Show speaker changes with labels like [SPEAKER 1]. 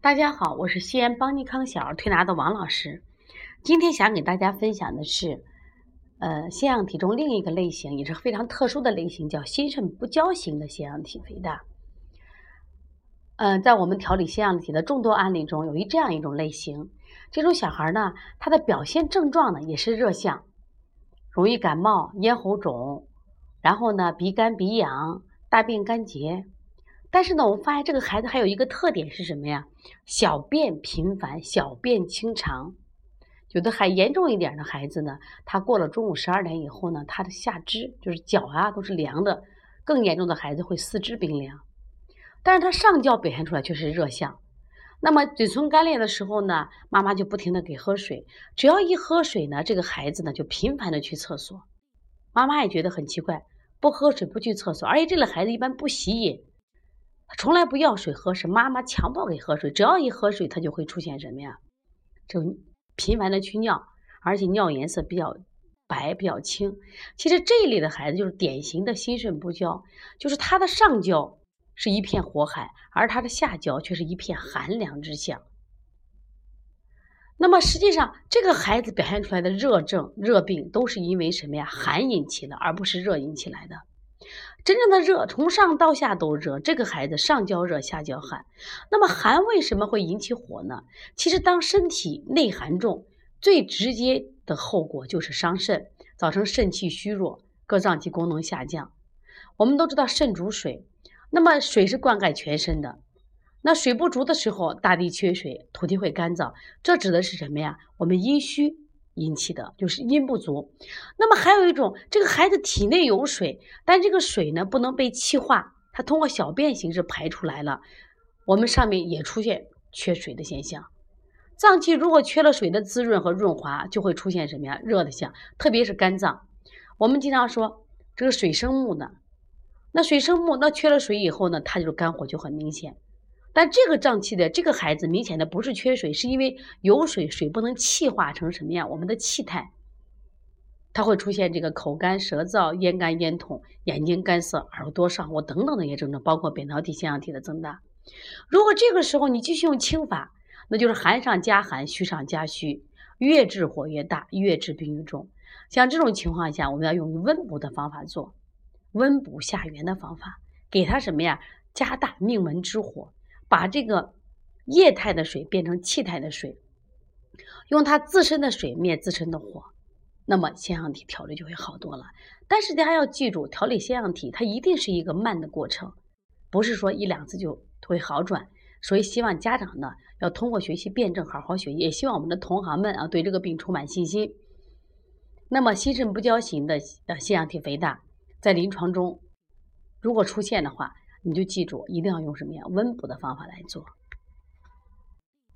[SPEAKER 1] 大家好，我是西安邦尼康小儿推拿的王老师。今天想给大家分享的是，呃，腺样体中另一个类型，也是非常特殊的类型，叫心肾不交型的腺样体肥大。嗯，在我们调理腺样体的众多案例中，有一这样一种类型，这种小孩呢，他的表现症状呢也是热象，容易感冒、咽喉肿，然后呢鼻干鼻痒、大便干结。但是呢，我们发现这个孩子还有一个特点是什么呀？小便频繁，小便清长。有的还严重一点的孩子呢，他过了中午十二点以后呢，他的下肢就是脚啊都是凉的。更严重的孩子会四肢冰凉。但是他上焦表现出来却是热象，那么嘴唇干裂的时候呢，妈妈就不停的给喝水，只要一喝水呢，这个孩子呢就频繁的去厕所，妈妈也觉得很奇怪，不喝水不去厕所，而且这类孩子一般不喜饮，他从来不要水喝，是妈妈强迫给喝水，只要一喝水，他就会出现什么呀？就频繁的去尿，而且尿颜色比较白比较清。其实这一类的孩子就是典型的心肾不交，就是他的上焦。是一片火海，而他的下焦却是一片寒凉之象。那么实际上，这个孩子表现出来的热症、热病，都是因为什么呀？寒引起的，而不是热引起来的。真正的热，从上到下都热。这个孩子上焦热，下焦寒。那么寒为什么会引起火呢？其实，当身体内寒重，最直接的后果就是伤肾，造成肾气虚弱，各脏器功能下降。我们都知道，肾主水。那么水是灌溉全身的，那水不足的时候，大地缺水，土地会干燥，这指的是什么呀？我们阴虚引起的，就是阴不足。那么还有一种，这个孩子体内有水，但这个水呢不能被气化，它通过小便形式排出来了，我们上面也出现缺水的现象。脏器如果缺了水的滋润和润滑，就会出现什么呀？热的象，特别是肝脏。我们经常说这个水生木呢。那水生木，那缺了水以后呢，它就是肝火就很明显。但这个胀气的这个孩子明显的不是缺水，是因为有水，水不能气化成什么样？我们的气态，它会出现这个口干舌燥、咽干咽痛、眼睛干涩、耳朵上火等等的一些症状，包括扁桃体、腺样体的增大。如果这个时候你继续用清法，那就是寒上加寒，虚上加虚，越治火越大，越治病越重。像这种情况下，我们要用温补的方法做。温补下元的方法，给他什么呀？加大命门之火，把这个液态的水变成气态的水，用它自身的水灭自身的火，那么腺样体调理就会好多了。但是大家要记住，调理腺样体它一定是一个慢的过程，不是说一两次就会好转。所以希望家长呢要通过学习辩证，好好学习，也希望我们的同行们啊对这个病充满信心。那么心肾不交型的呃腺样体肥大。在临床中，如果出现的话，你就记住，一定要用什么呀？温补的方法来做。